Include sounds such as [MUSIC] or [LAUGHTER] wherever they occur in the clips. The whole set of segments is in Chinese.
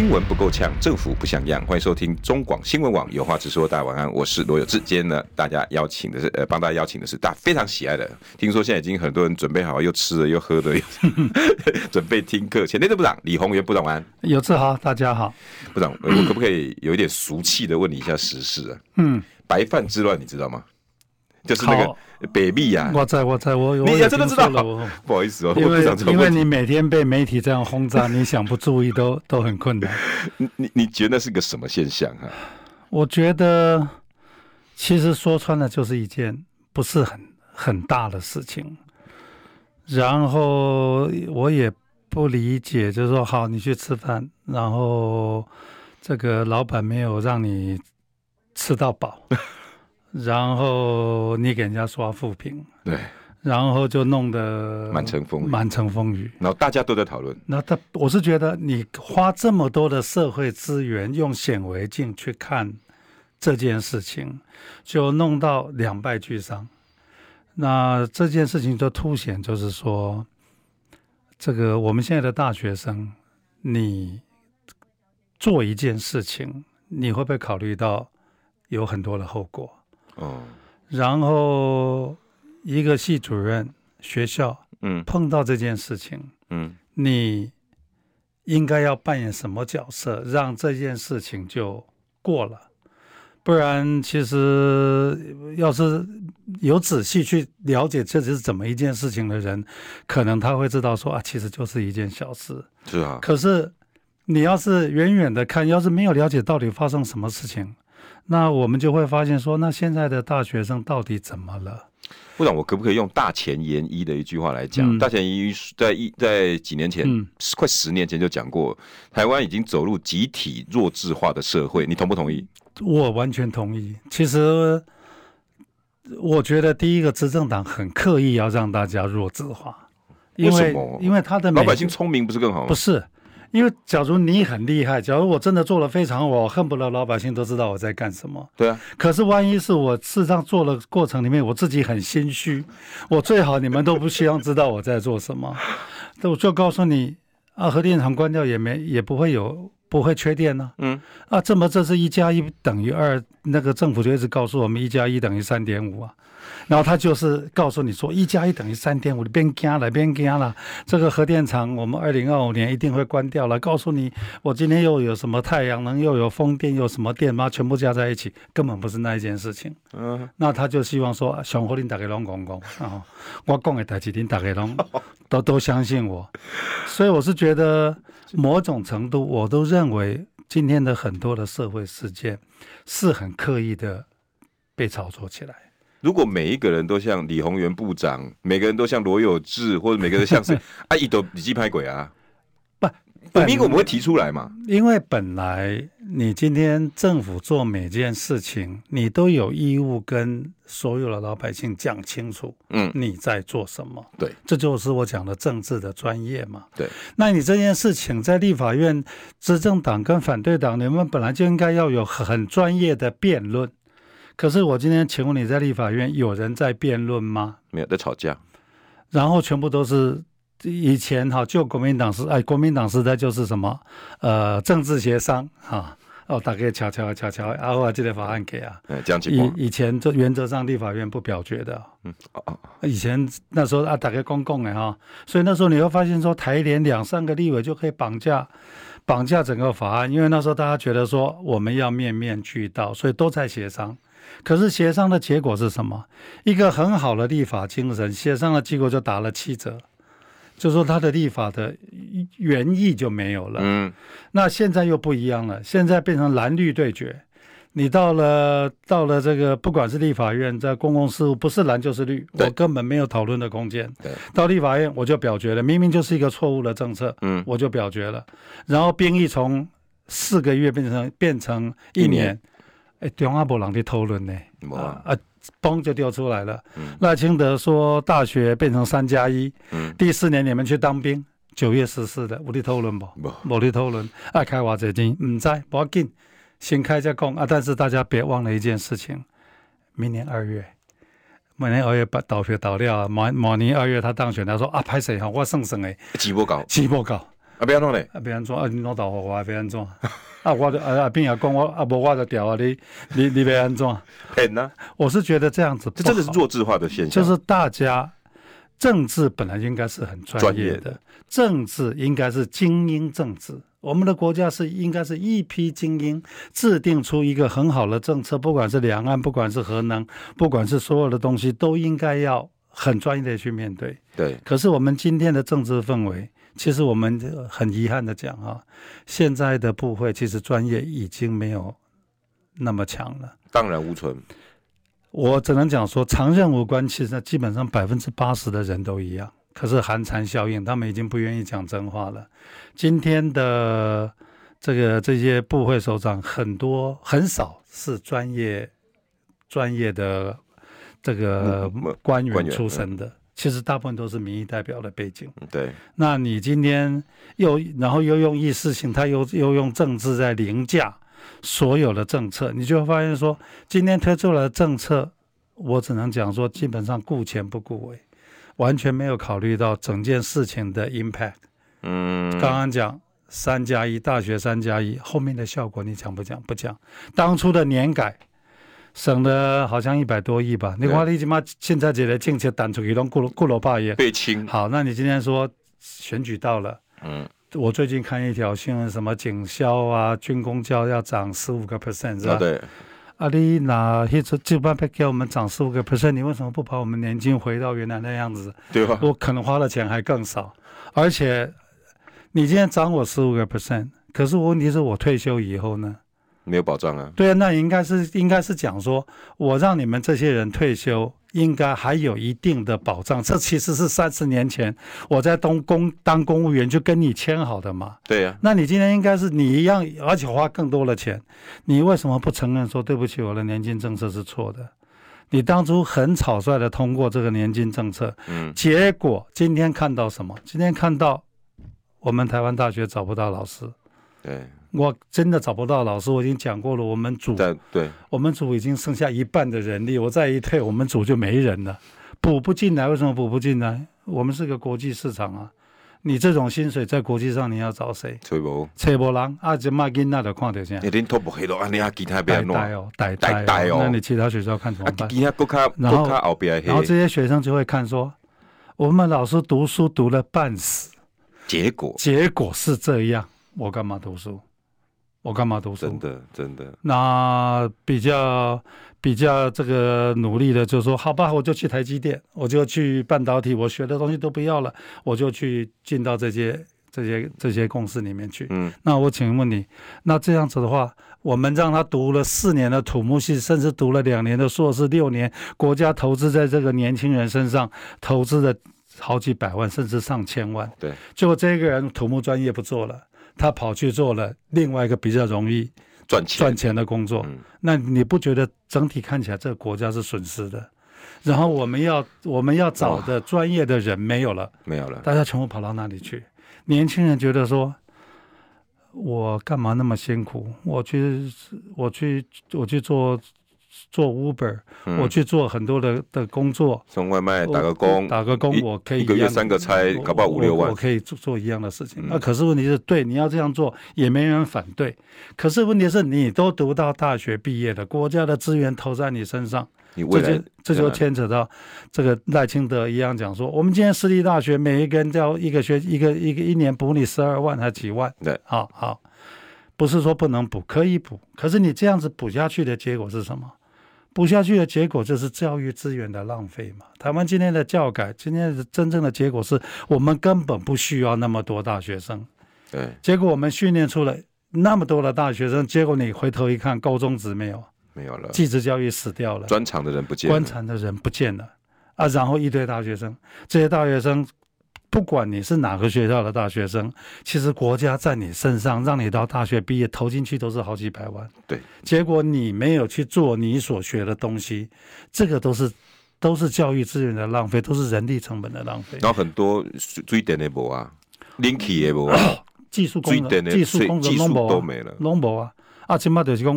新闻不够呛，政府不像样。欢迎收听中广新闻网有话直说。大家晚安，我是罗有志。今天呢，大家邀请的是呃，帮大家邀请的是大家非常喜爱的。听说现在已经很多人准备好，又吃了又喝的，又准备听课。前内政部长李鸿源部长晚安。有志好，大家好。部长，我可不可以有一点俗气的问你一下时事啊？嗯，白饭之乱你知道吗？就是那个北壁呀，我在我在我你也真的知道了，[LAUGHS] 不好意思哦，因为因为你每天被媒体这样轰炸，[LAUGHS] 你想不注意都都很困难。你你你觉得那是个什么现象啊？我觉得其实说穿了就是一件不是很很大的事情。然后我也不理解，就是说好，你去吃饭，然后这个老板没有让你吃到饱。然后你给人家刷负评，对，然后就弄得满城风雨，满城风雨。然后大家都在讨论。那他，我是觉得你花这么多的社会资源，用显微镜去看这件事情，就弄到两败俱伤。那这件事情就凸显，就是说，这个我们现在的大学生，你做一件事情，你会不会考虑到有很多的后果？哦，然后一个系主任，学校，嗯，碰到这件事情，嗯，你应该要扮演什么角色，让这件事情就过了？不然，其实要是有仔细去了解这是怎么一件事情的人，可能他会知道说啊，其实就是一件小事。是啊。可是你要是远远的看，要是没有了解到底发生什么事情。那我们就会发现说，那现在的大学生到底怎么了？部长，我可不可以用大前研一的一句话来讲？嗯、大前研一在一在几年前，嗯、快十年前就讲过，台湾已经走入集体弱智化的社会，你同不同意？我完全同意。其实，我觉得第一个执政党很刻意要让大家弱智化，因为？因为他的老百姓聪明不是更好吗？不是。因为假如你很厉害，假如我真的做了非常，我恨不得老百姓都知道我在干什么。对啊。可是万一是我事实上做的过程里面，我自己很心虚，我最好你们都不希望知道我在做什么。那我就告诉你啊，核电厂关掉也没也不会有不会缺电呢、啊。嗯。啊，这么这是一加一等于二，那个政府就一直告诉我们一加一等于三点五啊。然后他就是告诉你说，一加一等于三点五，你别惊了，别惊了。这个核电厂我们二零二五年一定会关掉了。告诉你，我今天又有什么太阳能，又有风电，又有什么电吗？全部加在一起，根本不是那一件事情。嗯，那他就希望说，上好你大家拢讲讲啊，我讲的代志，你大家拢 [LAUGHS] 都都相信我。所以我是觉得，某种程度，我都认为今天的很多的社会事件是很刻意的被炒作起来。如果每一个人都像李鸿源部长，每个人都像罗有志，或者每个人像是 [LAUGHS] 啊，一都你鸡拍鬼啊，不，[LAUGHS] 民国我们会提出来嘛？因为本来你今天政府做每件事情，你都有义务跟所有的老百姓讲清楚，嗯，你在做什么？对，这就是我讲的政治的专业嘛。对，那你这件事情在立法院，执政党跟反对党，你们本来就应该要有很专业的辩论。可是我今天请问你在立法院有人在辩论吗？没有，在吵架。然后全部都是以前哈，就国民党时哎，国民党时代就是什么呃政治协商哈哦，大概悄悄悄悄，然后这个法案给啊，嗯，讲以以前就原则上立法院不表决的，嗯哦哦，以前那时候啊，大概公共的哈，所以那时候你会发现说台联两三个立委就可以绑架绑架整个法案，因为那时候大家觉得说我们要面面俱到，所以都在协商。可是协商的结果是什么？一个很好的立法精神，协商的结果就打了七折，就说他的立法的原意就没有了。嗯，那现在又不一样了，现在变成蓝绿对决。你到了到了这个，不管是立法院在公共事务，不是蓝就是绿，我根本没有讨论的空间。对，到立法院我就表决了，明明就是一个错误的政策，嗯，我就表决了。然后兵役从四个月变成变成一年。哎，中央没人的讨论呢，啊啊，嘣就丢出来了。赖、嗯、清德说大学变成三加一，嗯、第四年你们去当兵，九月十四的，我的讨论不？我的讨论，爱开挖掘机，唔知，不要紧，先开再讲啊！但是大家别忘了一件事情，明年二月，明年二月把倒票倒掉啊，某某年二月他当选，他说啊，歹势哈，我算算诶，起步高，起步高，啊，别安怎嘞？啊，别安怎？啊，你攞豆腐我还别安怎？啊，我啊啊，边也讲我啊，无我就调啊，你你你别安怎？骗呢？我是觉得这样子，这真的是弱智化的现象。就是大家政治本来应该是很专业的，业的政治应该是精英政治。我们的国家是应该是一批精英制定出一个很好的政策，不管是两岸，不管是核能，不管是所有的东西，都应该要很专业的去面对。对。可是我们今天的政治氛围。其实我们很遗憾的讲啊，现在的部会其实专业已经没有那么强了，荡然无存。我只能讲说，长任无关其实基本上百分之八十的人都一样，可是寒蝉效应，他们已经不愿意讲真话了。今天的这个这些部会首长很多很少是专业专业的这个官员出身的。其实大部分都是民意代表的背景，对。那你今天又然后又用意识形态，又又用政治在凌驾所有的政策，你就会发现说，今天推出来的政策，我只能讲说，基本上顾前不顾尾，完全没有考虑到整件事情的 impact。嗯，刚刚讲三加一大学三加一后面的效果，你讲不讲？不讲。当初的年改。省了好像一百多亿吧？你看你起码现在这个政策弹出去拢过过了百亿。被清。好，那你今天说选举到了，嗯，我最近看一条新闻，什么警消啊、军公教要涨十五个 percent 是吧？对。啊，你拿一直就办法给我们涨十五个 percent，你为什么不把我们年金回到原来那样子？对吧？我可能花的钱还更少，而且你今天涨我十五个 percent，可是问题是我退休以后呢？没有保障啊！对啊，那应该是应该是讲说，我让你们这些人退休，应该还有一定的保障。这其实是三十年前我在东公当公务员就跟你签好的嘛。对呀、啊，那你今天应该是你一样，而且花更多的钱，你为什么不承认说对不起，我的年金政策是错的？你当初很草率的通过这个年金政策，嗯，结果今天看到什么？今天看到我们台湾大学找不到老师，对。我真的找不到老师，我已经讲过了。我们组对，对，我们组已经剩下一半的人力，我再一退，我们组就没人了，补不进来。为什么补不进来？我们是个国际市场啊，你这种薪水在国际上你要找谁？找不，找不人啊！这马囡仔就看到先。你恁拖不黑？你还其他别弄？呆呆哦，呆呆哦。那你其他学校看怎么办？然后，然后这些学生就会看说，我们老师读书读了半死，结果结果是这样，我干嘛读书？我干嘛读书？真的，真的。那比较比较这个努力的，就是说，好吧，我就去台积电，我就去半导体，我学的东西都不要了，我就去进到这些这些这些公司里面去。嗯。那我请问你，那这样子的话，我们让他读了四年的土木系，甚至读了两年的硕士，六年，国家投资在这个年轻人身上，投资的好几百万，甚至上千万。对。结果这个人土木专业不做了。他跑去做了另外一个比较容易赚钱赚钱的工作，那你不觉得整体看起来这个国家是损失的？然后我们要我们要找的专业的人没有了，没有了，大家全部跑到那里去？年轻人觉得说，我干嘛那么辛苦？我去我去我去做。做 Uber，、嗯、我去做很多的的工作，送外卖，打个工，打个工，我可以一,一个月三个差，搞不好五六万，我可以做做一样的事情。那、嗯啊、可是问题是，对，你要这样做也没人反对。可是问题是你都读到大学毕业了，国家的资源投在你身上，这就这就牵扯到这个赖清德一样讲说，我们今天私立大学每一个人要一个学一个一个一年补你十二万还几万？对，好好，不是说不能补，可以补。可是你这样子补下去的结果是什么？补下去的结果就是教育资源的浪费嘛。台湾今天的教改，今天的真正的结果是我们根本不需要那么多大学生。对，结果我们训练出了那么多的大学生，结果你回头一看，高中职没有，没有了，技职教育死掉了，专长的人不见了，专长的人不见了。啊，然后一堆大学生，这些大学生不管你是哪个学校的大学生，其实国家在你身上让你到大学毕业投进去都是好几百万。对，结果你没有去做你所学的东西，这个都是都是教育资源的浪费，都是人力成本的浪费。然后很多最点的无啊无 [COUGHS] 啊，技术工人、技术工人都没了，拢无啊。啊，起码就是讲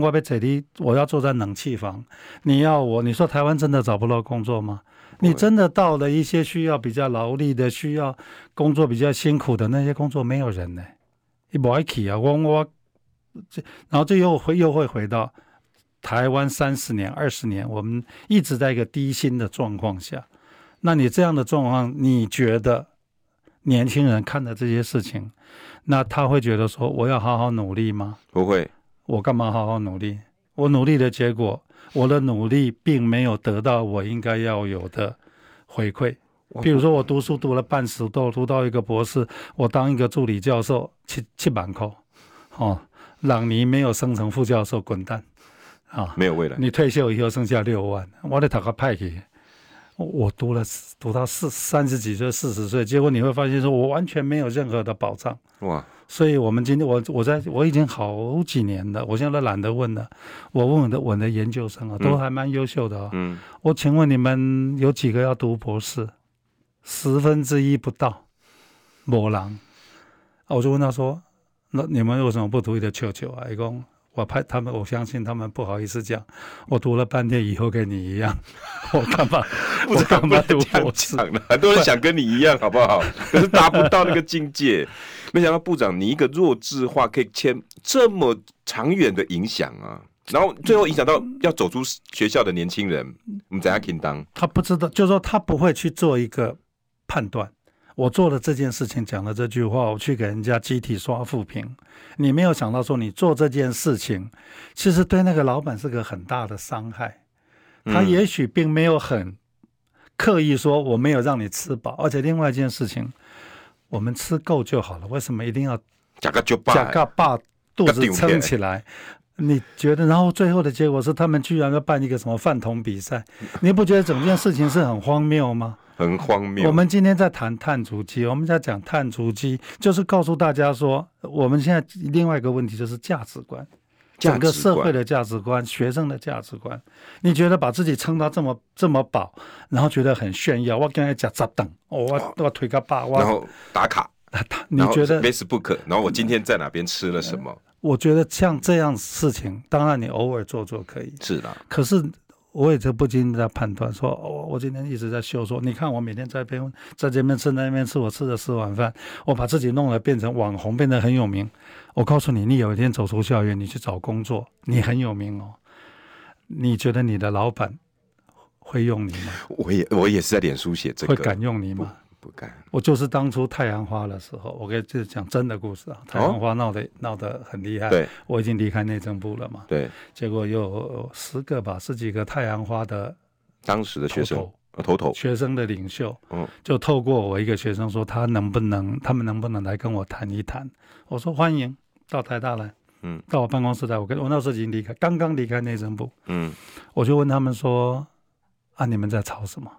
我要坐在冷气房，你要我，你说台湾真的找不到工作吗？你真的到了一些需要比较劳力的、需要工作比较辛苦的那些工作，没有人呢？你不爱去啊？我我这，然后这又会又会回到台湾三十年、二十年，我们一直在一个低薪的状况下。那你这样的状况，你觉得年轻人看的这些事情，那他会觉得说我要好好努力吗？不会，我干嘛好好努力？我努力的结果。我的努力并没有得到我应该要有的回馈，比如说我读书读了半死，都读到一个博士，我当一个助理教授七七万块，哦，朗尼没有升成副教授，滚蛋，啊，没有未来。你退休以后剩下六万，我得讨个派去。我读了读到四三十几岁四十岁，结果你会发现说我完全没有任何的保障。哇！所以，我们今天我我在我已经好几年了，我现在都懒得问了。我问我的我的研究生啊，都还蛮优秀的啊。嗯。我请问你们有几个要读博士？十分之一不到，没人。啊，我就问他说：“那你们为什么不读一个球球啊？”一共。我怕他们，我相信他们不好意思讲。我读了半天，以后跟你一样，[LAUGHS] 我干嘛？[LAUGHS] 我干嘛读博士？很多人想跟你一样，[LAUGHS] 好不好？可是达不到那个境界。没想到部长，你一个弱智化可以牵这么长远的影响啊！然后最后影响到要走出学校的年轻人，我们怎样听当？他不知道，就是说他不会去做一个判断。我做了这件事情，讲了这句话，我去给人家集体刷负评。你没有想到说，你做这件事情，其实对那个老板是个很大的伤害。他也许并没有很刻意说我没有让你吃饱，而且另外一件事情，我们吃够就好了。为什么一定要加个就加个把肚子撑起来？你觉得？然后最后的结果是，他们居然要办一个什么饭桶比赛？[LAUGHS] 你不觉得整件事情是很荒谬吗？很荒谬。我们今天在谈碳足迹，我们在讲碳足迹，就是告诉大家说，我们现在另外一个问题就是价值观，整个社会的价值观，学生的价值观。你觉得把自己撑到这么这么饱，然后觉得很炫耀？我刚才讲咋等？我我腿个把，然后打卡。[LAUGHS] 你觉得 Facebook？然后我今天在哪边吃了什么？我觉得像这样事情，当然你偶尔做做可以，是的。可是。我也就不禁在判断说，哦，我今天一直在秀说，你看我每天在边在这边吃那边吃，我吃了四碗饭，我把自己弄得变成网红，变得很有名。我告诉你，你有一天走出校园，你去找工作，你很有名哦。你觉得你的老板会用你吗？我也我也是在脸书写这个，会敢用你吗？不干，我就是当初太阳花的时候，我给这讲真的故事啊。太阳花闹得闹得很厉害，对，我已经离开内政部了嘛。对，结果有十个吧，十几个太阳花的当时的学生，头头。学生的领袖，嗯就透过我一个学生说，他能不能，他们能不能来跟我谈一谈？我说欢迎到台大来，嗯，到我办公室来，我跟我那时候已经离开，刚刚离开内政部，嗯，我就问他们说，啊，你们在吵什么？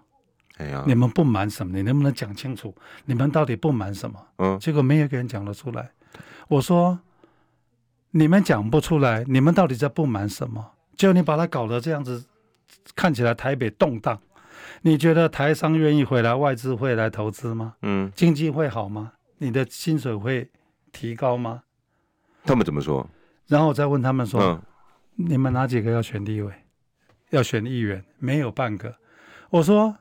哎呀，你们不满什么？你能不能讲清楚？你们到底不满什么？嗯，结果没有一个人讲得出来。我说，你们讲不出来，你们到底在不满什么？就你把它搞得这样子，看起来台北动荡，你觉得台商愿意回来，外资会来投资吗？嗯，经济会好吗？你的薪水会提高吗？他们怎么说？然后我再问他们说，嗯，你们哪几个要选立委？要选议员？没有半个。我说。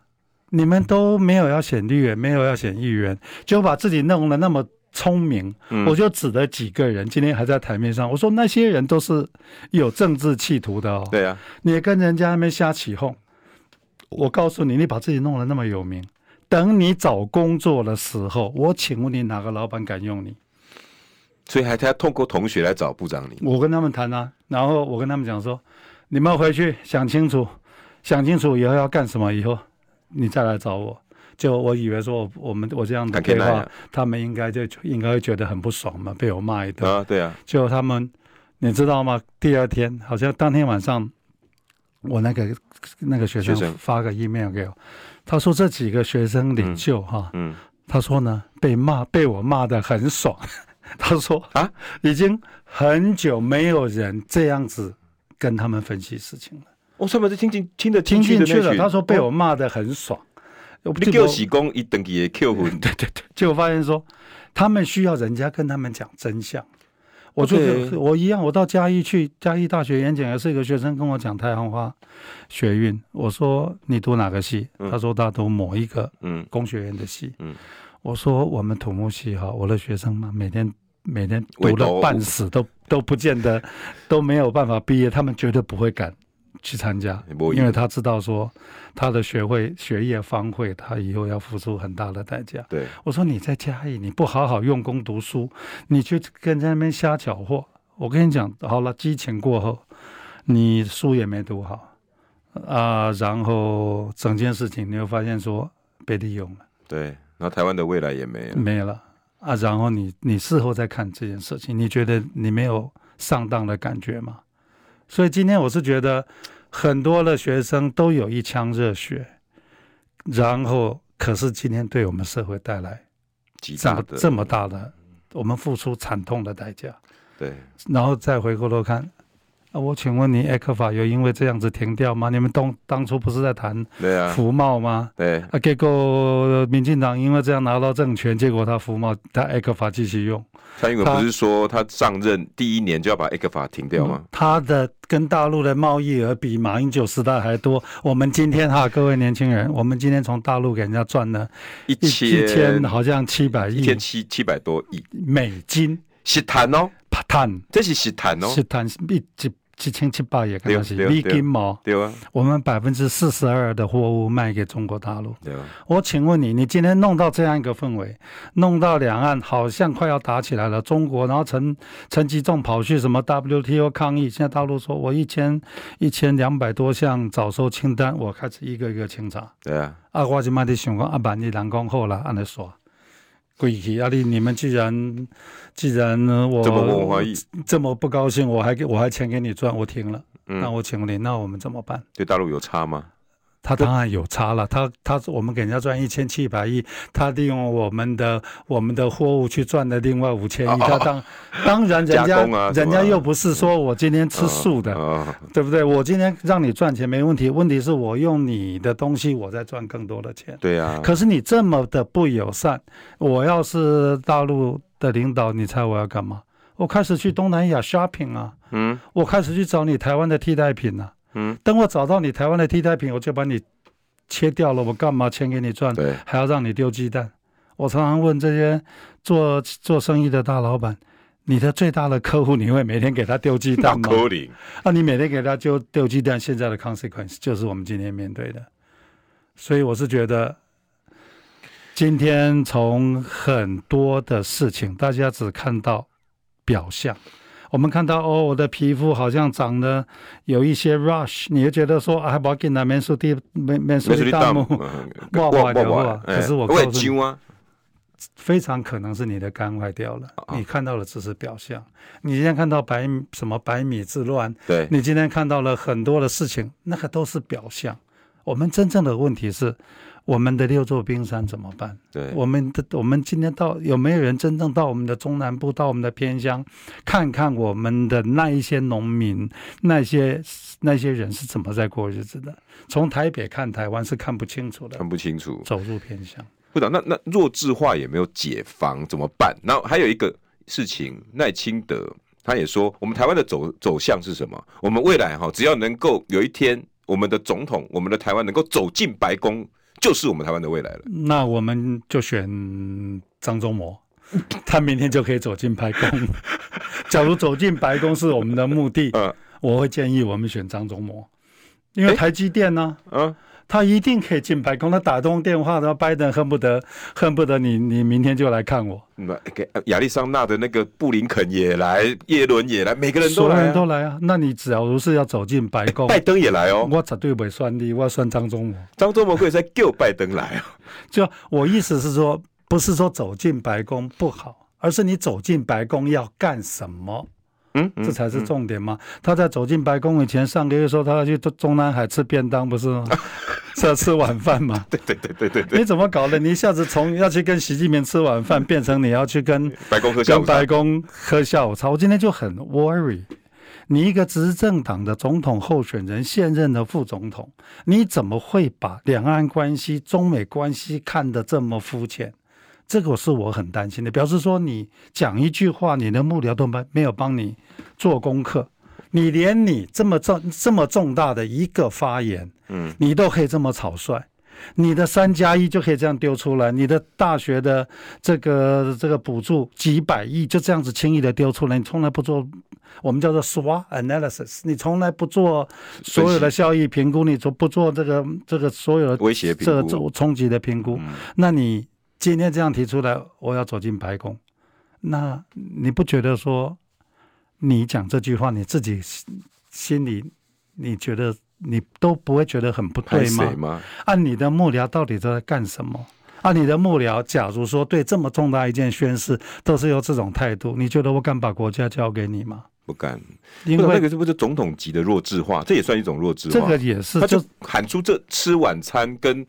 你们都没有要选议员，没有要选议员，就把自己弄得那么聪明。嗯、我就指了几个人，今天还在台面上。我说那些人都是有政治企图的哦。对啊，你跟人家那边瞎起哄。我告诉你，你把自己弄得那么有名，等你找工作的时候，我请问你哪个老板敢用你？所以还他要透过同学来找部长你。我跟他们谈啊，然后我跟他们讲说，你们回去想清楚，想清楚以后要干什么以后。你再来找我，就我以为说我我们我这样的对话，啊、他们应该就应该会觉得很不爽嘛，被我骂一顿。啊，对啊。就他们，你知道吗？第二天好像当天晚上，我那个那个学生发个 email 给我，他说这几个学生领袖哈，嗯，他说呢，被骂被我骂的很爽。[LAUGHS] 他说啊，已经很久没有人这样子跟他们分析事情了。我上面是听进听得听进去了。他说被我骂的很爽。你叫喜功一等级的 Q 魂，[LAUGHS] 对对对，结果发现说他们需要人家跟他们讲真相。我就我一样，我到嘉义去嘉义大学演讲，也是一个学生跟我讲太阳花学运。我说你读哪个系？他说他读某一个嗯工学院的系。嗯我说我们土木系哈，我的学生嘛，每天每天读了半死，都都不见得都没有办法毕业，他们绝对不会敢去参加，因为他知道说他的学会学业荒废，他以后要付出很大的代价。对，我说你在嘉义，你不好好用功读书，你去跟在那边瞎搅和。我跟你讲，好了，激情过后，你书也没读好啊，然后整件事情你会发现说被利用了。对。那台湾的未来也没了，没了啊！然后你你事后再看这件事情，你觉得你没有上当的感觉吗？所以今天我是觉得很多的学生都有一腔热血，然后可是今天对我们社会带来这这么大的，我们付出惨痛的代价。对，然后再回过头看。啊，我请问你，艾克法有因为这样子停掉吗？你们当当初不是在谈服贸吗？对啊，结果民进党因为这样拿到政权，结果他服贸，他艾克法继续用。蔡英文不是说他上任第一年就要把艾克法停掉吗？他的跟大陆的贸易额比马英九时代还多。我们今天哈，各位年轻人，我们今天从大陆给人家赚了一千一千好像七百亿，一千七七百多亿美金，是谈哦，谈，这是是谈哦，是谈一七千七百亿，可能是美金嘛？对啊，我们百分之四十二的货物卖给中国大陆。对啊，我请问你，你今天弄到这样一个氛围，弄到两岸好像快要打起来了。中国，然后陈陈吉仲跑去什么 WTO 抗议，现在大陆说我一千一千两百多项早收清单，我开始一个一个清查。对啊，啊，我就卖的想讲啊，万一人讲好了，按来说。贵气啊！你你们既然既然呢，我这么不高兴，我还给我还钱给你赚，我停了。嗯、那我请问你，那我们怎么办？对大陆有差吗？他当然有差了，他他我们给人家赚一千七百亿，他利用我们的我们的货物去赚了另外五千亿，他当当然人家人家又不是说我今天吃素的，对不对？我今天让你赚钱没问题，问题是我用你的东西我在赚更多的钱。对呀。可是你这么的不友善，我要是大陆的领导，你猜我要干嘛？我开始去东南亚 shopping 啊，嗯，我开始去找你台湾的替代品啊。嗯，等我找到你台湾的替代品，我就把你切掉了。我干嘛钱给你赚？对，还要让你丢鸡蛋？我常常问这些做做生意的大老板：你的最大的客户，你会每天给他丢鸡蛋吗？[LAUGHS] 啊，你每天给他丢丢鸡蛋，现在的 consequence 就是我们今天面对的。所以我是觉得，今天从很多的事情，大家只看到表象。我们看到哦，我的皮肤好像长得有一些 rush，你就觉得说啊，我给那面书的面面书的大幕哇哇的话，可是我告诉你，非常可能是你的肝坏掉了。你看到的只是表象，你今天看到白什么百米之乱，对，你今天看到了很多的事情，那个都是表象。我们真正的问题是。我们的六座冰山怎么办？对，我们的我们今天到有没有人真正到我们的中南部，到我们的偏乡，看看我们的那一些农民，那些那些人是怎么在过日子的？从台北看台湾是看不清楚的，看不清楚。走入偏乡，部长，那那弱智化也没有解防怎么办？然后还有一个事情，赖清德他也说，我们台湾的走走向是什么？我们未来哈，只要能够有一天，我们的总统，我们的台湾能够走进白宫。就是我们台湾的未来了。那我们就选张忠谋，[LAUGHS] 他明天就可以走进白宫。[LAUGHS] 假如走进白宫是我们的目的，我会建议我们选张忠谋，因为台积电呢，嗯。他一定可以进白宫。他打通电话，然后拜登恨不得恨不得你你明天就来看我。给亚利桑那的那个布林肯也来，耶伦也来，每个人都来，所有人都来啊。那你只要如是要走进白宫，拜登也来哦。我绝对不会算你，我要算张忠谋。张忠谋可以再叫拜登来啊。就我意思是说，不是说走进白宫不好，而是你走进白宫要干什么？嗯，这才是重点嘛。他在走进白宫以前，上个月说他要去中南海吃便当，不是吗？[LAUGHS] 是要吃晚饭嘛？对对对对对对。你怎么搞的？你一下子从要去跟习近平吃晚饭，变成你要去跟 [LAUGHS] 白宫喝？跟白宫喝下午茶。我今天就很 worry。你一个执政党的总统候选人，现任的副总统，你怎么会把两岸关系、中美关系看得这么肤浅？这个是我很担心的。表示说，你讲一句话，你的幕僚都没没有帮你做功课，你连你这么重这么重大的一个发言，嗯，你都可以这么草率。你的三加一就可以这样丢出来，你的大学的这个这个补助几百亿就这样子轻易的丢出来，你从来不做我们叫做 SWOT analysis，你从来不做所有的效益评估，你做不做这个这个所有的威胁这个冲击的评估？那你今天这样提出来，我要走进白宫，那你不觉得说你讲这句话，你自己心里你觉得？你都不会觉得很不对吗？按、啊、你的幕僚到底都在干什么？按、啊、你的幕僚，假如说对这么重大一件宣誓都是用这种态度，你觉得我敢把国家交给你吗？不敢，因为那个是不是总统级的弱智化？这也算一种弱智化。这个也是，他就喊出这吃晚餐跟。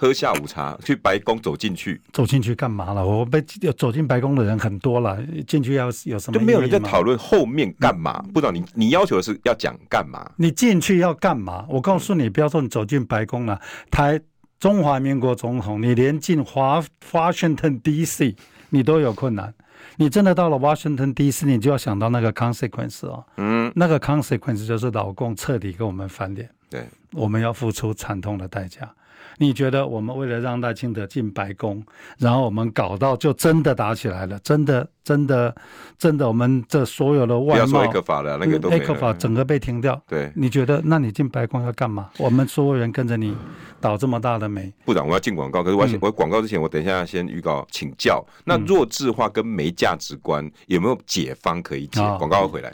喝下午茶，去白宫走进去，走进去干嘛了？我被走进白宫的人很多了，进去要有什么？就没有人在讨论后面干嘛？不知道你你要求的是要讲干嘛？你进去要干嘛？我告诉你，不要说你走进白宫了，台中华民国总统，你连进华 Washington D.C. 你都有困难。你真的到了 Washington D.C.，你就要想到那个 consequence 哦，嗯，那个 consequence 就是老共彻底跟我们翻脸，对，我们要付出惨痛的代价。你觉得我们为了让赖清德进白宫，然后我们搞到就真的打起来了，真的真的真的，我们这所有的外贸，克法了那个都没法整个被停掉。对，你觉得那你进白宫要干嘛？我们所有人跟着你倒这么大的霉。部长，我要进广告，可是我我广告之前，我等一下先预告请教。那弱智化跟没价值观有没有解方可以解？广告回来。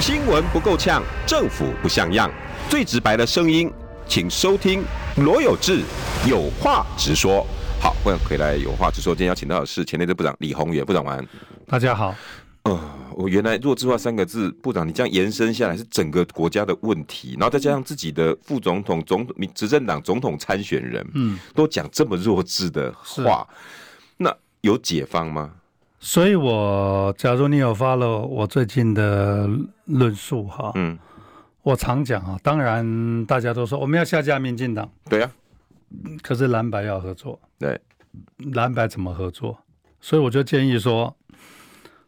新闻不够呛，政府不像样，最直白的声音。请收听罗有志有话直说。好，欢迎回来有话直说。今天邀请到的是前内政部长李宏源部长，晚安。大家好。呃，我原来弱智化三个字，部长你这样延伸下来是整个国家的问题，然后再加上自己的副总统、总统、执政党总统参选人，嗯，都讲这么弱智的话，那有解方吗？所以我假如你有 follow 我最近的论述哈，嗯。我常讲啊，当然大家都说我们要下架民进党，对呀、啊，可是蓝白要合作，对，蓝白怎么合作？所以我就建议说，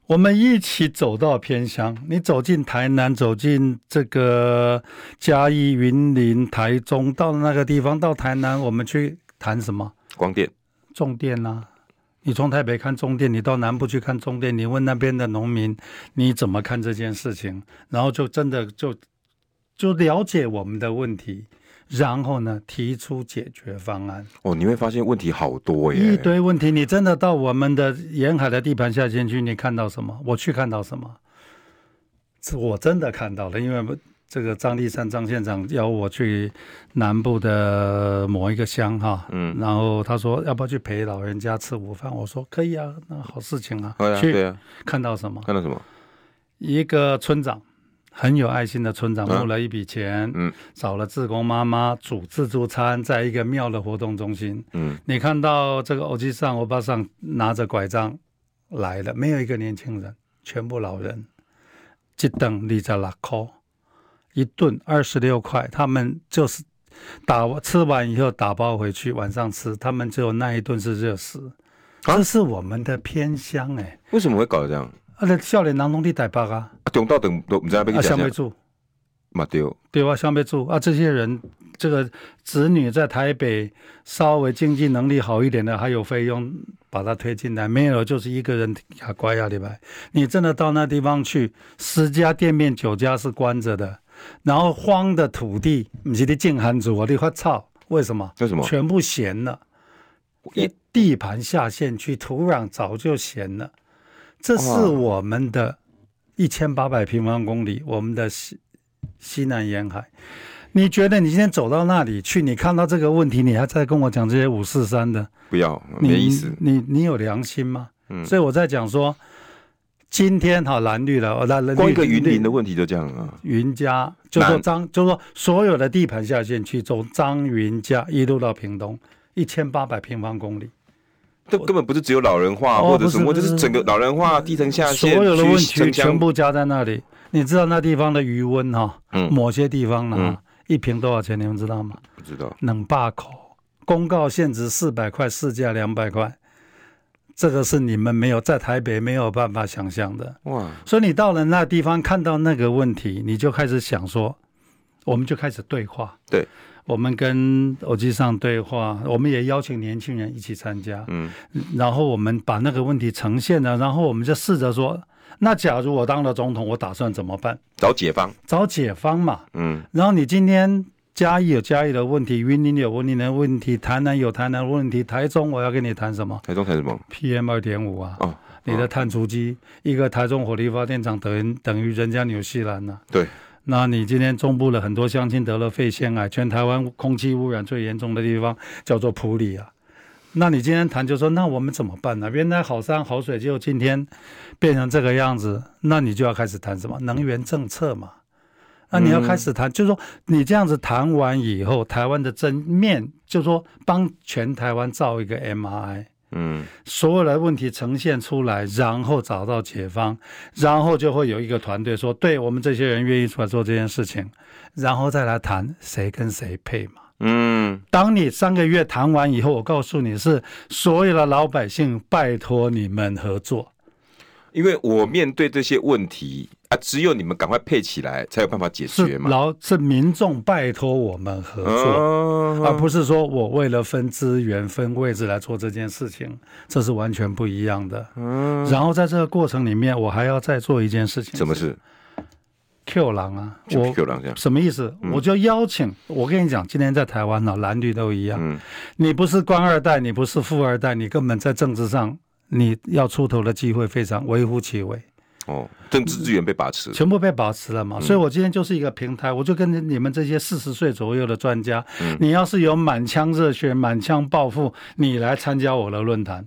我们一起走到偏乡，你走进台南，走进这个嘉义、云林、台中，到那个地方，到台南，我们去谈什么？光电、重电啊！你从台北看重电，你到南部去看重电，你问那边的农民你怎么看这件事情？然后就真的就。就了解我们的问题，然后呢，提出解决方案。哦，你会发现问题好多耶，一堆问题。你真的到我们的沿海的地盘下进去，你看到什么？我去看到什么？是我真的看到了，因为这个张立山张县长邀我去南部的某一个乡哈，嗯，然后他说要不要去陪老人家吃午饭？我说可以啊，那好事情啊，啊去，对啊，看到什么？看到什么？一个村长。很有爱心的村长募了一笔钱，嗯，找了志工妈妈煮自助餐，在一个庙的活动中心，嗯，你看到这个欧吉桑欧巴桑拿着拐杖来了，没有一个年轻人，全部老人，一顿二十六块，一顿二十六块，他们就是打吃完以后打包回去，晚上吃，他们只有那一顿是热食，啊、这是我们的偏乡哎，为什么会搞这样？啊，那少年人拢伫台北啊，啊，中道等都唔知要要想要住，嘛对，对啊，想要住啊，这些人这个子女在台北稍微经济能力好一点的，还有费用把他推进来，没有就是一个人也乖呀，对吧？你真的到那地方去，十家店面九家是关着的，然后荒的土地，你是的净寒族啊，你发操，为什么？为什么？全部咸了，一地盘下陷去，土壤早就咸了。这是我们的一千八百平方公里，我们的西西南沿海。你觉得你今天走到那里去，你看到这个问题，你还在跟我讲这些五四三的？不要，没意思。你你，你有良心吗？嗯。所以我在讲说，今天哈蓝绿的，那光一个云林的问题就这样啊。云家就说张，就说所有的地盘下线去，从张云家一路到屏东，一千八百平方公里。这根本不是只有老人化或者什么，就是整个老人化低层下线，所有的问题全部加在那里。你知道那地方的余温哈？嗯，某些地方呢，一瓶多少钱？你们知道吗？不知道。冷坝口公告限值四百块，市价两百块，这个是你们没有在台北没有办法想象的哇！所以你到了那地方看到那个问题，你就开始想说，我们就开始对话。对。我们跟欧吉桑对话，我们也邀请年轻人一起参加。嗯，然后我们把那个问题呈现了，然后我们就试着说，那假如我当了总统，我打算怎么办？找解方，找解方嘛。嗯，然后你今天嘉义有嘉义的问题，云林有云林的问题，台南有台南的问题，台中我要跟你谈什么？台中谈什么？PM 二点五啊。哦，你的碳足迹，一个台中火力发电厂等于等于人家纽西兰呢、啊？对。那你今天中部的很多乡亲得了肺腺癌，全台湾空气污染最严重的地方叫做埔里啊。那你今天谈就说，那我们怎么办呢？原来好山好水，就今天变成这个样子，那你就要开始谈什么能源政策嘛？那你要开始谈，就是说你这样子谈完以后，台湾的正面就是说帮全台湾造一个 MRI。嗯，所有的问题呈现出来，然后找到解方，然后就会有一个团队说，对我们这些人愿意出来做这件事情，然后再来谈谁跟谁配嘛。嗯，当你三个月谈完以后，我告诉你是所有的老百姓拜托你们合作。因为我面对这些问题啊，只有你们赶快配起来，才有办法解决嘛。然后是民众拜托我们合作，哦，而不是说我为了分资源、分位置来做这件事情，这是完全不一样的。嗯，然后在这个过程里面，我还要再做一件事情。什么事？Q 狼啊，我 Q 狼这样什么意思？嗯、我就邀请我跟你讲，今天在台湾呢，蓝绿都一样。嗯，你不是官二代，你不是富二代，你根本在政治上。你要出头的机会非常微乎其微，哦，政治资源被把持，全部被把持了嘛？嗯、所以，我今天就是一个平台，我就跟你们这些四十岁左右的专家，嗯、你要是有满腔热血、满腔抱负，你来参加我的论坛。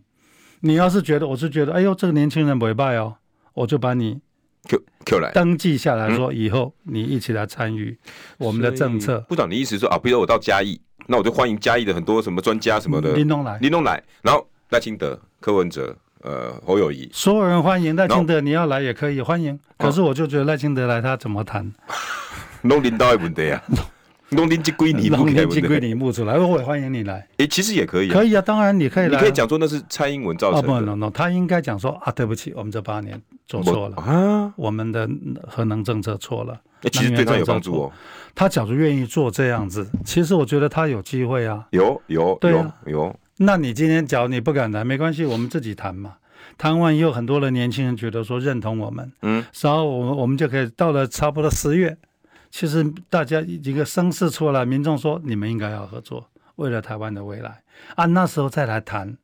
你要是觉得，我是觉得，哎呦，这个年轻人不会败哦，我就把你 Q Q 来登记下来说，以后你一起来参与我们的政策。部长，你意思说啊，比如说我到嘉义，那我就欢迎嘉义的很多什么专家什么的，林东来，林东来，然后赖清德。柯文哲，呃，侯友谊，所有人欢迎赖清德，你要来也可以欢迎。可是我就觉得赖清德来，他怎么谈？[LAUGHS] 弄领导也问题啊，[LAUGHS] 农林归你，农林归你木出来，我也欢迎你来。哎，其实也可以，可以啊，当然你可以来。你可以讲说那是蔡英文造成的。不不不，他应该讲说啊，对不起，我们这八年做错了 [LAUGHS] 啊，我们的核能政策错了。其实对他有帮助哦。他假如愿意做这样子，其实我觉得他有机会啊。有有有有。那你今天假如你不敢谈，没关系，我们自己谈嘛。谈完以后，很多的年轻人觉得说认同我们，嗯，然后我们我们就可以到了差不多十月，其实大家一个声势出来，民众说你们应该要合作，为了台湾的未来啊，那时候再来谈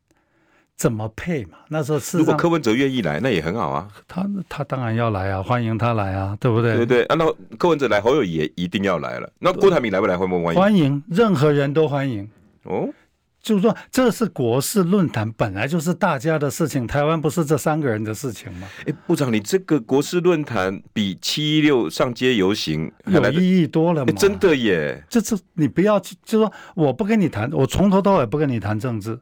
怎么配嘛。那时候是如果柯文哲愿意来，那也很好啊。他他当然要来啊，欢迎他来啊，对不对？对对，啊，那柯文哲来，侯友也一定要来了。那郭台铭来不来？欢不欢迎？欢迎，任何人都欢迎。哦。就是说，这是国事论坛，本来就是大家的事情。台湾不是这三个人的事情吗？哎，部长，你这个国事论坛比七一六上街游行有意义多了吗？真的耶！这次你不要，就是说，我不跟你谈，我从头到尾不跟你谈政治，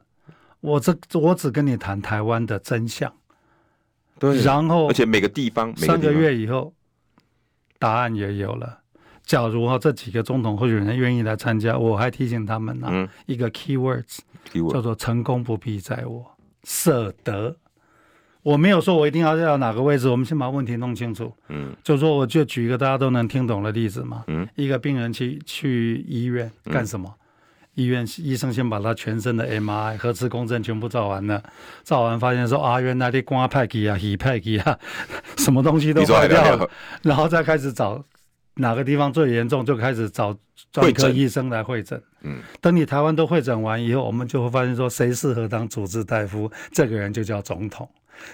我这我只跟你谈台湾的真相。对，然后而且每个地方三个月以后，答案也有了。假如哈这几个总统候选人愿意来参加，我还提醒他们呢、啊，嗯、一个 key words 叫做“成功不必在我，舍得”。我没有说我一定要要哪个位置，我们先把问题弄清楚。嗯，就说我就举一个大家都能听懂的例子嘛。嗯，一个病人去去医院干什么？嗯、医院医生先把他全身的 MRI 核磁共振全部照完了，照完发现说啊，原来的瓜派给啊、胰派给啊，什么东西都坏掉了，然后再开始找。哪个地方最严重，就开始找专科医生来会诊。嗯，等你台湾都会诊完以后，我们就会发现说，谁适合当主治大夫，这个人就叫总统；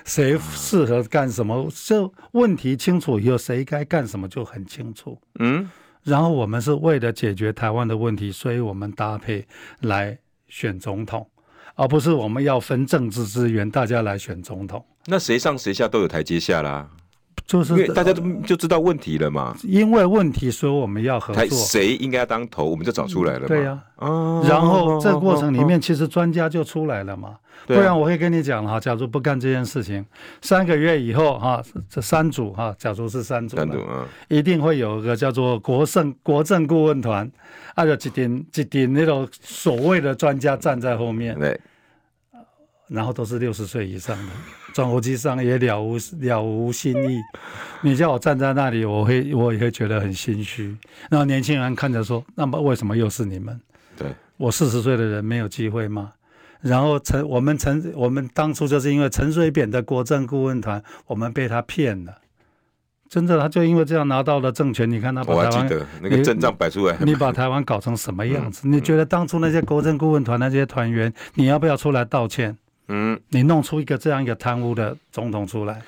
谁适合干什么，这问题清楚以后，谁该干什么就很清楚。嗯，然后我们是为了解决台湾的问题，所以我们搭配来选总统，而不是我们要分政治资源，大家来选总统。那谁上谁下都有台阶下啦。就是因为大家都就知道问题了嘛。因为问题，所以我们要合作。谁应该要当头，我们就找出来了嘛。对呀。然后这个过程里面，其实专家就出来了嘛。不然我会跟你讲哈，假如不干这件事情，三个月以后哈，这三组哈，假如是三组，三组啊，一定会有一个叫做国政国政顾问团，按照几点几点那种所谓的专家站在后面。对。然后都是六十岁以上的，转国际上也了无了无新意。你叫我站在那里，我会我也会觉得很心虚。然后年轻人看着说：“那么为什么又是你们？”对，我四十岁的人没有机会吗？然后陈我们陈我们当初就是因为陈水扁的国政顾问团，我们被他骗了。真的，他就因为这样拿到了政权。你看他把台湾，那个阵仗摆出来你，你把台湾搞成什么样子？嗯、你觉得当初那些国政顾问团那些团员，你要不要出来道歉？嗯，你弄出一个这样一个贪污的总统出来，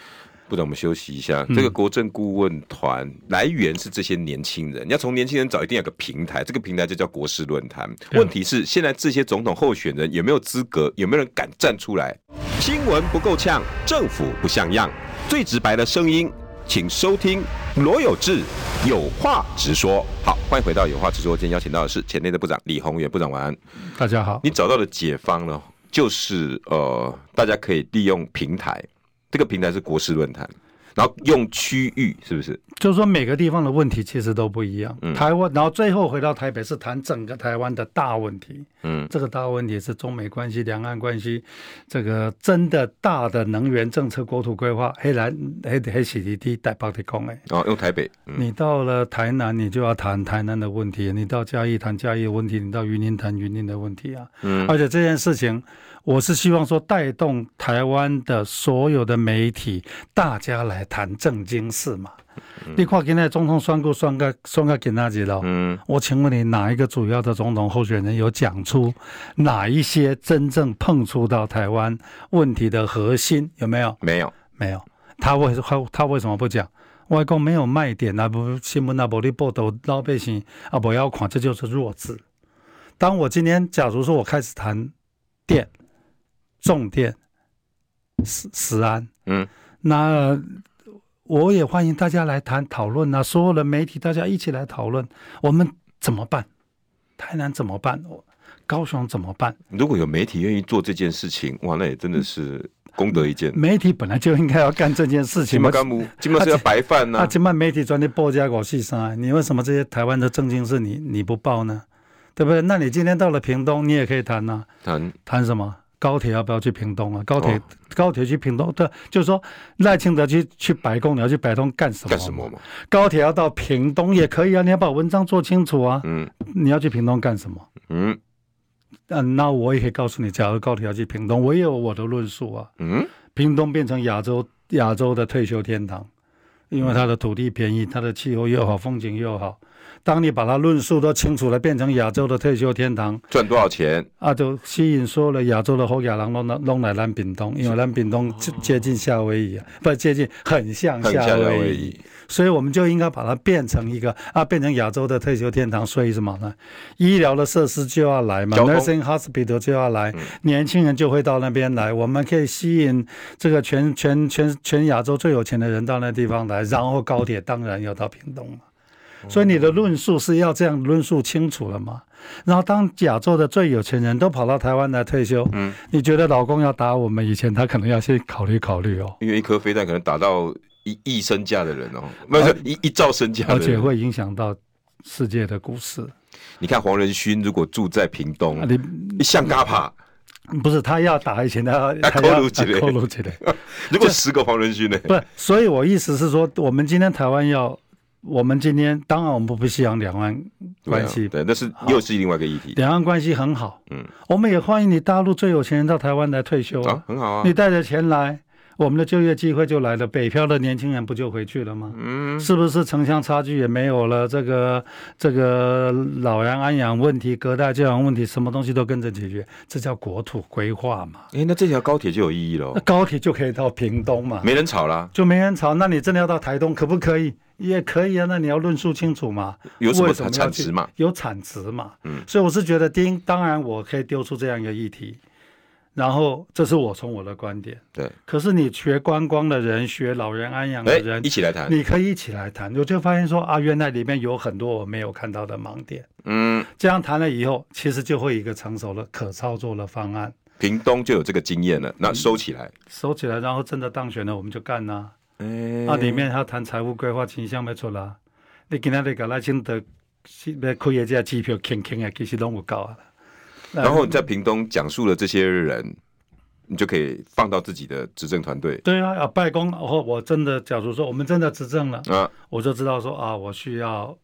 不等我们休息一下。这个国政顾问团来源是这些年轻人，你要从年轻人找，一定要有个平台，这个平台就叫国事论坛。问题是现在这些总统候选人有没有资格？有没有人敢站出来？新闻不够呛，政府不像样，最直白的声音，请收听罗有志有话直说。好，欢迎回到有话直说。今天邀请到的是前内的部长李宏源部长，晚安。大家好，你找到了解方了。就是呃，大家可以利用平台，这个平台是国事论坛，然后用区域是不是？就是说每个地方的问题其实都不一样。嗯，台湾，然后最后回到台北是谈整个台湾的大问题。嗯，这个大问题是中美关系、两岸关系，这个真的大的能源政策、国土规划，黑蓝黑黑洗地地带包的空哎。哦，用台北。嗯，你到了台南，你就要谈台南的问题；你到嘉义谈嘉义的问题；你到云林谈云林的问题啊。嗯，而且这件事情。我是希望说，带动台湾的所有的媒体，大家来谈正经事嘛。嗯、你看，现在总统选举选个选个给哪几了？嗯，我请问你，哪一个主要的总统候选人有讲出哪一些真正碰触到台湾问题的核心？有没有？没有，没有。他为他他为什么不讲？外公没有卖点啊，不新闻啊，不你报道老百姓啊，不要看，这就是弱智。当我今天假如说我开始谈电。重点，食食安，嗯，那我也欢迎大家来谈讨论啊，所有的媒体大家一起来讨论，我们怎么办？台南怎么办？高雄怎么办？如果有媒体愿意做这件事情，哇，那也真的是功德一件。媒体本来就应该要干这件事情嘛，基本上是要白饭呐。今晚媒体专的报家搞细声，你为什么这些台湾的正经事你你不报呢？对不对？那你今天到了屏东，你也可以谈呐，谈谈什么？高铁要不要去屏东啊？高铁、哦、高铁去屏东，对，就是说赖清德去去白宫，你要去白宫干什么？干什么嘛？高铁要到屏东也可以啊，你要把文章做清楚啊。嗯，你要去屏东干什么？嗯，嗯、啊，那我也可以告诉你，假如高铁要去屏东，我也有我的论述啊。嗯，屏东变成亚洲亚洲的退休天堂，因为它的土地便宜，它的气候又好，风景又好。当你把它论述都清楚了，变成亚洲的退休天堂，赚多少钱啊？就吸引所有的亚洲的后亚人都弄来南屏东，因为南屏东接近夏威夷啊，不接近，很像夏威夷，所以我们就应该把它变成一个啊，变成亚洲的退休天堂。所以什么呢？医疗的设施就要来嘛，nursing hospital 就要来，年轻人就会到那边来，我们可以吸引这个全全全全亚洲最有钱的人到那地方来，然后高铁当然要到屏东嘛。所以你的论述是要这样论述清楚了吗？然后当亚洲的最有钱人都跑到台湾来退休，嗯，你觉得老公要打我们以前，他可能要先考虑考虑哦，因为一颗飞弹可能打到一亿身价的人哦，没有、啊、一一兆身价，而且会影响到世界的股市。你看黄仁勋如果住在屏东，啊、你你像嘎帕，不是他要打以前，他 [LAUGHS] 要扣。[LAUGHS] 如果十个黄仁勋呢？不，所以我意思是说，我们今天台湾要。我们今天当然我们不希望两岸关系，对，那是又是另外一个议题。两岸关系很好，嗯，我们也欢迎你大陆最有钱人到台湾来退休啊，很好啊。你带着钱来，我们的就业机会就来了，北漂的年轻人不就回去了吗？嗯，是不是城乡差距也没有了？这个这个老人安养问题、隔代教养问题，什么东西都跟着解决，这叫国土规划嘛？哎，那这条高铁就有意义了。那高铁就可以到屏东嘛？没人吵了，就没人吵。那你真的要到台东，可不可以？也可以啊，那你要论述清楚嘛？有什么产值嘛？有产值嘛？嗯，所以我是觉得，丁当然我可以丢出这样一个议题，然后这是我从我的观点。对。可是你学观光的人，学老人安养的人，一起来谈，你可以一起来谈。我就发现说啊，原来里面有很多我没有看到的盲点。嗯。这样谈了以后，其实就会一个成熟的可操作的方案。屏东就有这个经验了，那收起来，嗯、收起来，然后真的当选了，我们就干呐。哎，那里面还要谈财务规划倾向没出啦。你今天那个赖清德要开的这些机票，轻轻的其实都不够啊。然后你在屏东讲述了这些人，你就可以放到自己的执政团队。对啊，要拜公，我我真的，假如说我们真的执政了啊，我就知道说啊，我需要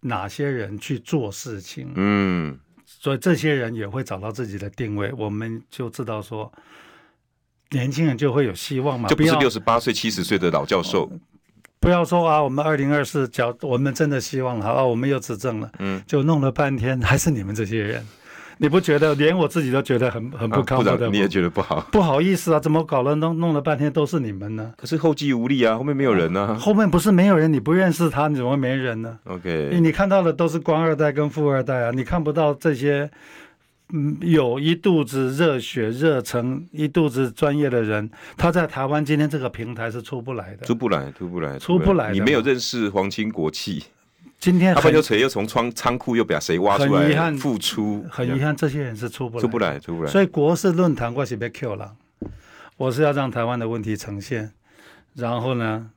哪些人去做事情。嗯，所以这些人也会找到自己的定位，我们就知道说。年轻人就会有希望嘛？就不是六十八岁、七十岁的老教授。不要说啊，我们二零二四，假我们真的希望好啊，我们又执政了，嗯，就弄了半天还是你们这些人，[LAUGHS] 你不觉得？连我自己都觉得很 [LAUGHS] 很不靠谱的，你也觉得不好？不好意思啊，怎么搞了？弄弄了半天都是你们呢？可是后继无力啊，后面没有人呢、啊。后面不是没有人，你不认识他，你怎么会没人呢？OK，你看到的都是官二代跟富二代啊，你看不到这些。嗯，有一肚子热血、热忱、一肚子专业的人，他在台湾今天这个平台是出不来的，出不来，出不来，出不来。你没有认识皇亲国戚，今天他不就谁又从仓仓库又把谁挖出来？很遗憾，付出，很遗憾，这些人是出不来，出不来，出不来。所以国事论坛我是被 Q 了，我是要让台湾的问题呈现，然后呢，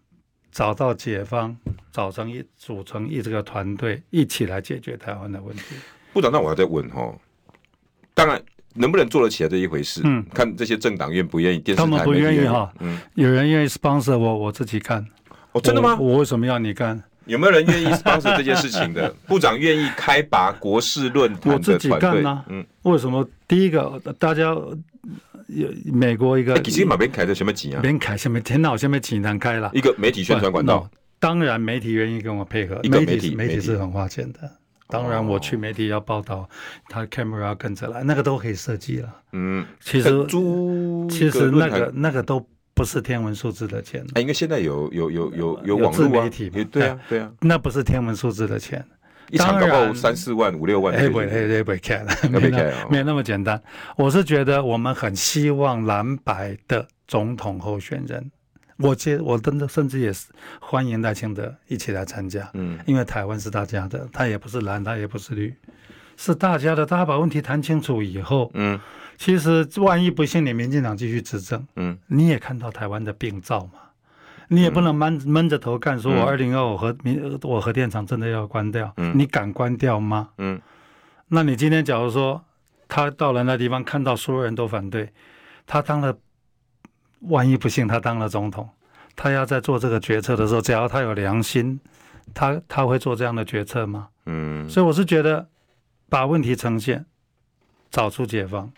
找到解方，找成一组成一这个团队，一起来解决台湾的问题。部长，那我要再问哦。当然，能不能做得起来这一回事，嗯，看这些政党愿不愿意，电视台他们不愿意哈，嗯，有人愿意 sponsor 我，我自己干。哦，真的吗？我，我为什么要你干？有没有人愿意 sponsor 这件事情的？[LAUGHS] 部长愿意开拔国事论坛的团队？嗯，为什么？第一个，大家有美国一个，其实马边开的什么钱啊？边开什么？天哪，我现在钱难开了。一个媒体宣传管道，当然媒体愿意跟我配合。一个媒体，媒体是很花钱的。当然，我去媒体要报道，他 camera 要跟着来，那个都可以设计了。嗯，其实其实那个那个都不是天文数字的钱。因为现在有有有有有网络媒体，对啊对啊，那不是天文数字的钱。一场搞不好三四万五六万。哎不哎哎不看了，没那没有那么简单。我是觉得我们很希望蓝白的总统候选人。我接我真的甚至也是欢迎赖清德一起来参加，嗯，因为台湾是大家的，他也不是蓝，他也不是绿，是大家的。大家把问题谈清楚以后，嗯，其实万一不幸你民进党继续执政，嗯，你也看到台湾的病灶嘛，你也不能闷闷着头干，说我二零二五核民我核电厂真的要关掉，嗯，你敢关掉吗？嗯，那你今天假如说他到了那地方，看到所有人都反对，他当了。万一不幸他当了总统，他要在做这个决策的时候，只要他有良心，他他会做这样的决策吗？嗯，所以我是觉得把问题呈现，找出解放。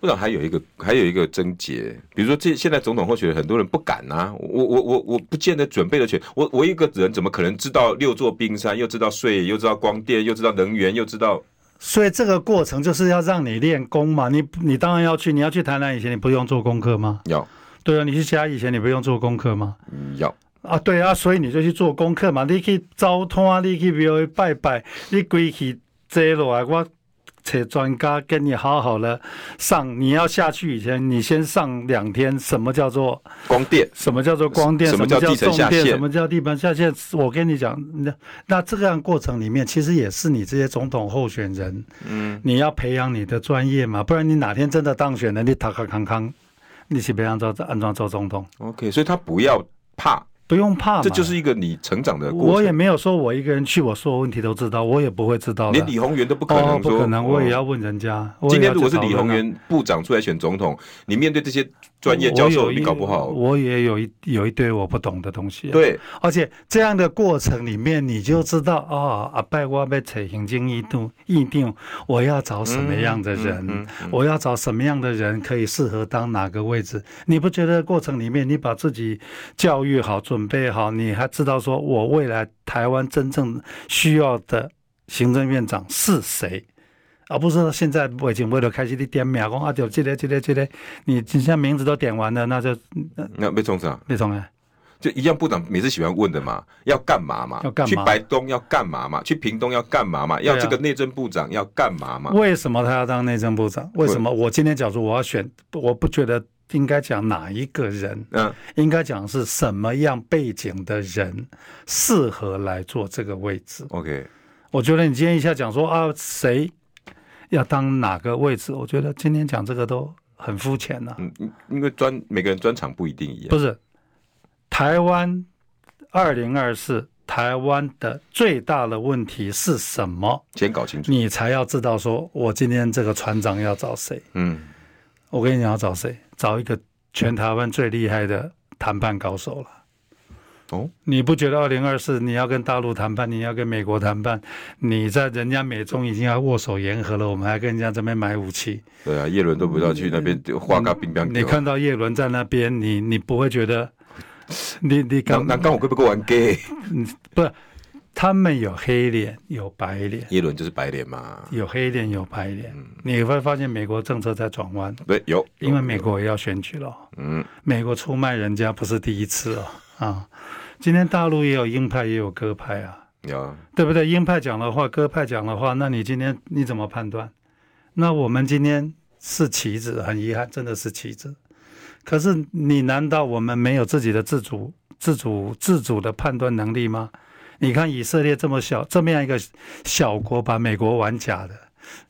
部长还有一个还有一个症结，比如说这现在总统候选人很多人不敢啊，我我我我不见得准备的全，我我一个人怎么可能知道六座冰山，又知道税，又知道光电，又知道能源，又知道。所以这个过程就是要让你练功嘛，你你当然要去，你要去台南以前，你不用做功课吗？要。对啊，你去嘉义以前你不用做功课吗？要啊，对啊，所以你就去做功课嘛。你去招摊，你去庙里拜拜，你归去坐落来，我请专家跟你好好的上。你要下去以前，你先上两天。什么叫做光电？什么叫做光电？什么叫地层下陷？什么叫地盘下陷？我跟你讲，那那这个样过程里面，其实也是你这些总统候选人，嗯，你要培养你的专业嘛，不然你哪天真的当选了，你塔卡康康。你去别让做安装做总统，OK，所以他不要怕。不用怕，这就是一个你成长的过程。我也没有说我一个人去，我所有问题都知道，我也不会知道。连李鸿源都不可能说，不可能，我也要问人家。今天如果是李鸿源部长出来选总统，你面对这些专业教授，你搞不好。我也有一有一堆我不懂的东西。对，而且这样的过程里面，你就知道啊，阿拜我被扯行经一度一定，我要找什么样的人，我要找什么样的人可以适合当哪个位置？你不觉得过程里面你把自己教育好做？准备好，你还知道说，我未来台湾真正需要的行政院长是谁，而不是现在我已经为了开始的点名，讲啊，就这个、这个、这个，你现在名字都点完了，那就那没从啥，没从哎，就一样部长每次喜欢问的嘛，要干嘛嘛？要干嘛？去白宫要干嘛嘛？去屏东要干嘛嘛？要这个内政部长要干嘛嘛？为什么他要当内政部长？为什么我今天假如我要选，我不觉得应该讲哪一个人，嗯，应该讲是什么样背景的人适合来做这个位置？OK，我觉得你今天一下讲说啊，谁要当哪个位置？我觉得今天讲这个都很肤浅了。嗯，因为专每个人专长不一定一样，不是。台湾二零二四，台湾的最大的问题是什么？先搞清楚，你才要知道说，我今天这个船长要找谁？嗯，我跟你讲要找谁？找一个全台湾最厉害的谈判高手了。哦，你不觉得二零二四你要跟大陆谈判，你要跟美国谈判，你在人家美中已经要握手言和了，我们还跟人家这边买武器？对啊，叶伦都不知道去那边画个冰冰。你看到叶伦在那边，你你不会觉得？你你刚刚刚我会不会玩 gay？嗯，不是，他们有黑脸有白脸，耶伦就是白脸嘛，有黑脸有白脸。嗯，你会发现美国政策在转弯，对，有，因为美国也要选举了。嗯，美国出卖人家不是第一次了啊。今天大陆也有鹰派也有鸽派啊，有，对不对？鹰派讲的话，鸽派讲的话，那你今天你怎么判断？那我们今天是棋子，很遗憾，真的是棋子。可是你难道我们没有自己的自主、自主、自主的判断能力吗？你看以色列这么小，这么样一个小国，把美国玩假的，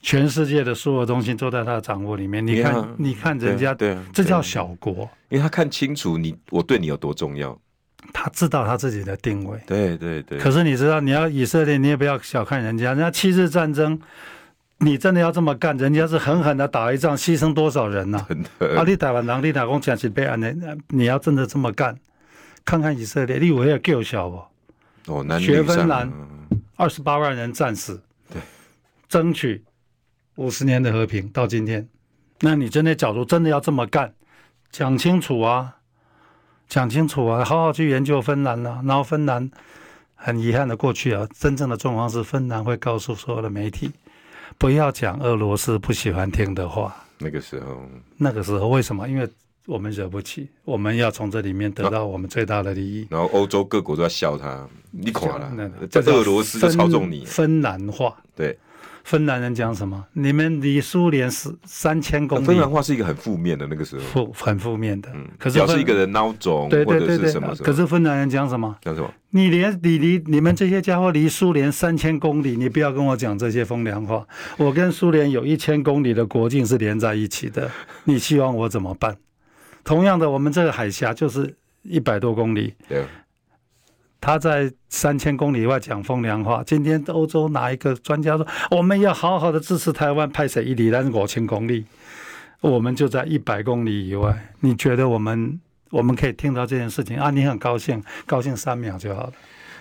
全世界的所有东西都在他的掌握里面。你看，啊、你看人家，对，这叫小国，因为他看清楚你，我对你有多重要，他知道他自己的定位。对对对。可是你知道，你要以色列，你也不要小看人家，人家七日战争。你真的要这么干？人家是狠狠的打一仗，牺牲多少人呐、啊？啊，你台湾人，你打工讲起被安的，你要真的这么干？看看以色列，你以为要够小不？哦，南学芬兰二十八万人战死，对，争取五十年的和平到今天，那你真的假如真的要这么干，讲清楚啊，讲清楚啊，好好去研究芬兰啊。然后芬兰很遗憾的过去啊，真正的状况是芬兰会告诉所有的媒体。不要讲俄罗斯不喜欢听的话。那个时候，那个时候为什么？因为我们惹不起，我们要从这里面得到我们最大的利益。然后欧洲各国都在笑他，你垮了，在俄罗斯就操纵你。芬兰话，对。芬兰人讲什么？你们离苏联是三千公里。芬兰话是一个很负面的，那个时候负很负面的。嗯，可是表示一个人孬种，对对对对。什么可是芬兰人讲什么？讲什么？你连你离你们这些家伙离苏联三千公里，你不要跟我讲这些风凉话。我跟苏联有一千公里的国境是连在一起的，你希望我怎么办？同样的，我们这个海峡就是一百多公里。对。他在三千公里以外讲风凉话。今天欧洲哪一个专家说我们要好好的支持台湾？派谁一里？但是五千公里，我们就在一百公里以外。你觉得我们我们可以听到这件事情啊？你很高兴，高兴三秒就好了。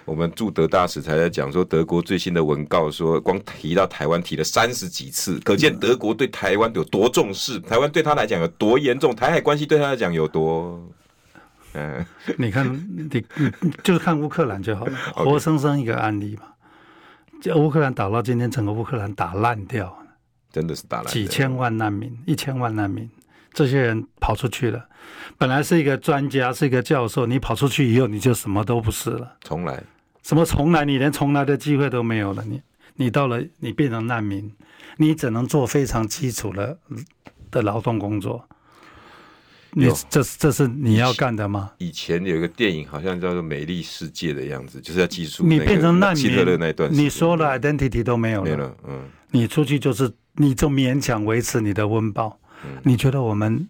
我们驻德大使才在讲说，德国最新的文告说，光提到台湾提了三十几次，可见德国对台湾有多重视，台湾对他来讲有多严重，台海关系对他来讲有多。[LAUGHS] 嗯，你看，你你就是看乌克兰就好了，活生生一个案例嘛。这乌克兰打到今天，整个乌克兰打烂掉，真的是打烂。几千万难民，一千万难民，这些人跑出去了。本来是一个专家，是一个教授，你跑出去以后，你就什么都不是了。重来？什么重来？你连重来的机会都没有了。你你到了，你变成难民，你只能做非常基础的的劳动工作。你这这是你要干的吗？以前有一个电影，好像叫做《美丽世界》的样子，就是要记述你变成难民，希特勒那段，你所有的 identity 都没有了，没了。嗯，你出去就是你就勉强维持你的温饱。嗯，你觉得我们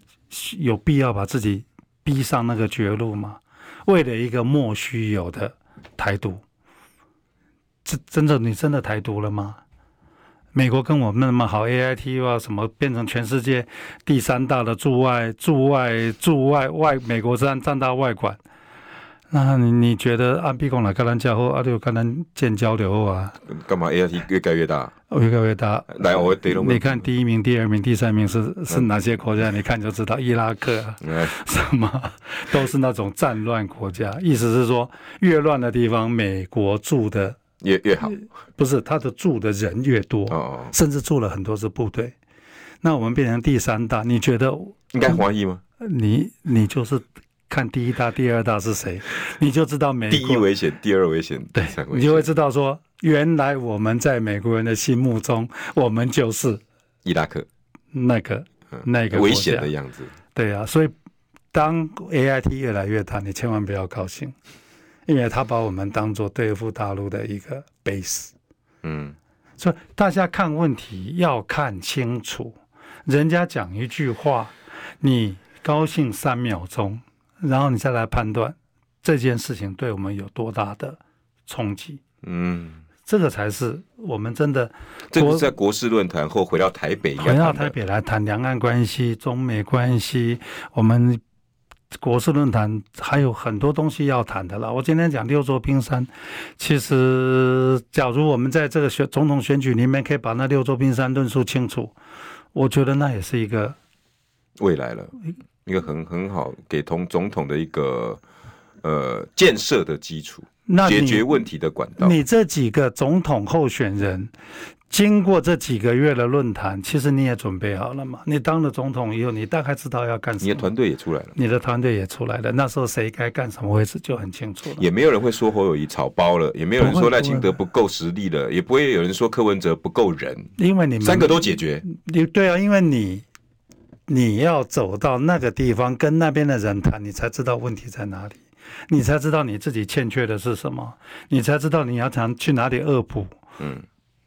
有必要把自己逼上那个绝路吗？为了一个莫须有的台独，这真的你真的台独了吗？美国跟我们那么好，A I T 又要什么变成全世界第三大的驻外驻外驻外外美国占占大外管？那你你觉得安比贡来跟咱交好，啊就跟咱建交流啊？干嘛 A I T 越盖越大？越盖越大。来，我得了。你看第一名、第二名、第三名是是哪些国家？你看就知道，伊拉克啊，什么都是那种战乱国家。意思是说，越乱的地方，美国驻的。越越好，不是他的住的人越多，哦，甚至住了很多支部队。那我们变成第三大，你觉得应该怀疑吗？你你就是看第一大、第二大是谁，[LAUGHS] 你就知道美国第一危险、第二危险、对危，你就会知道说，原来我们在美国人的心目中，我们就是伊拉克。那个、嗯、那个危险的样子。对啊，所以当 AIT 越来越大，你千万不要高兴，因为他把我们当做对付大陆的一个 base。嗯，所以大家看问题要看清楚，人家讲一句话，你高兴三秒钟，然后你再来判断这件事情对我们有多大的冲击。嗯，这个才是我们真的。这个是在国事论坛后回到台北，回到台北来谈两岸关系、中美关系，我们。国事论坛还有很多东西要谈的了。我今天讲六座冰山，其实假如我们在这个选总统选举里面可以把那六座冰山论述清楚，我觉得那也是一个未来了，一个很很好给同总统的一个呃建设的基础，解决问题的管道。你这几个总统候选人。经过这几个月的论坛，其实你也准备好了嘛？你当了总统以后，你大概知道要干什么。你的团队也出来了，你的团队也出来了。那时候谁该干什么位置就很清楚了。也没有人会说侯友谊草包了，也没有人说赖清德不够实力了，也不会有人说柯文哲不够人。因为你们三个都解决。你对啊，因为你你要走到那个地方跟那边的人谈，你才知道问题在哪里，你才知道你自己欠缺的是什么，你才知道你要谈去哪里恶补。嗯。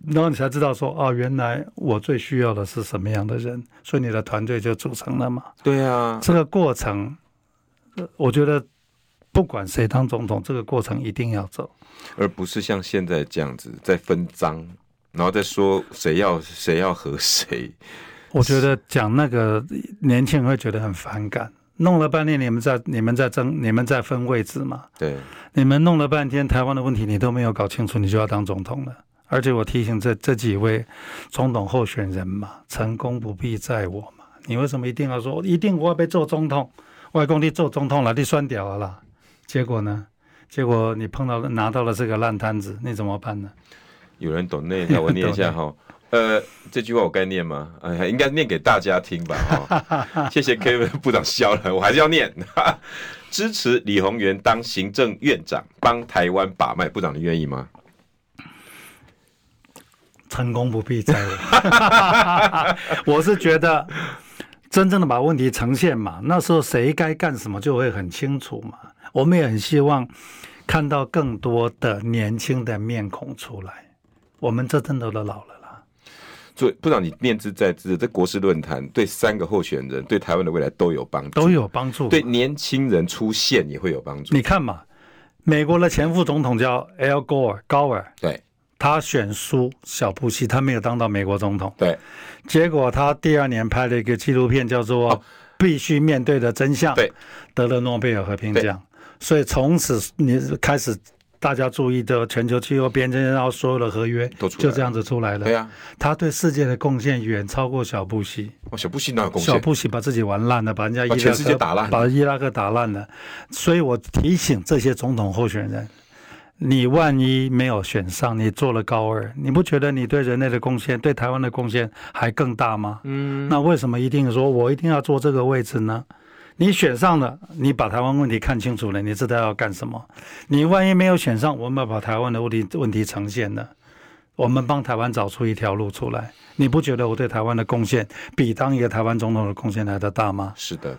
然后你才知道说哦，原来我最需要的是什么样的人，所以你的团队就组成了嘛。对啊，这个过程，我觉得不管谁当总统，这个过程一定要走，而不是像现在这样子在分赃，然后再说谁要谁要和谁。我觉得讲那个年轻人会觉得很反感，弄了半天你们在你们在争你们在分位置嘛。对，你们弄了半天台湾的问题你都没有搞清楚，你就要当总统了。而且我提醒这这几位总统候选人嘛，成功不必在我嘛。你为什么一定要说一定我要被做总统？外公你做总统了，你算屌了啦。结果呢？结果你碰到了拿到了这个烂摊子，你怎么办呢？有人懂那，我念一下哈。[LAUGHS] 呃，这句话我该念吗？哎，应该念给大家听吧。哈，[LAUGHS] 谢谢 Kevin 部长笑了，我还是要念。[LAUGHS] 支持李鸿源当行政院长，帮台湾把脉。部长，你愿意吗？成功不必在我，[LAUGHS] 我是觉得真正的把问题呈现嘛，那时候谁该干什么就会很清楚嘛。我们也很希望看到更多的年轻的面孔出来。我们这真的都老了啦。所以部长，你念之在之，这国事论坛对三个候选人对台湾的未来都有帮助，都有帮助。对年轻人出现也会有帮助。你看嘛，美国的前副总统叫 Al Gore 高尔，对。他选输小布希，他没有当到美国总统。对，结果他第二年拍了一个纪录片，叫做《必须面对的真相》，对，得了诺贝尔和平奖。所以从此你开始大家注意的全球气候变迁，然后所有的合约都就这样子出来了。对啊，他对世界的贡献远超过小布希。哦，小布希哪有贡献？小布希把自己玩烂了，把人家伊拉克打烂，把伊拉克打烂了。所以我提醒这些总统候选人。你万一没有选上，你做了高二，你不觉得你对人类的贡献、对台湾的贡献还更大吗？嗯，那为什么一定说我一定要坐这个位置呢？你选上了，你把台湾问题看清楚了，你知道要干什么？你万一没有选上，我们把台湾的问题问题呈现了，我们帮台湾找出一条路出来，你不觉得我对台湾的贡献比当一个台湾总统的贡献来的大吗？是的。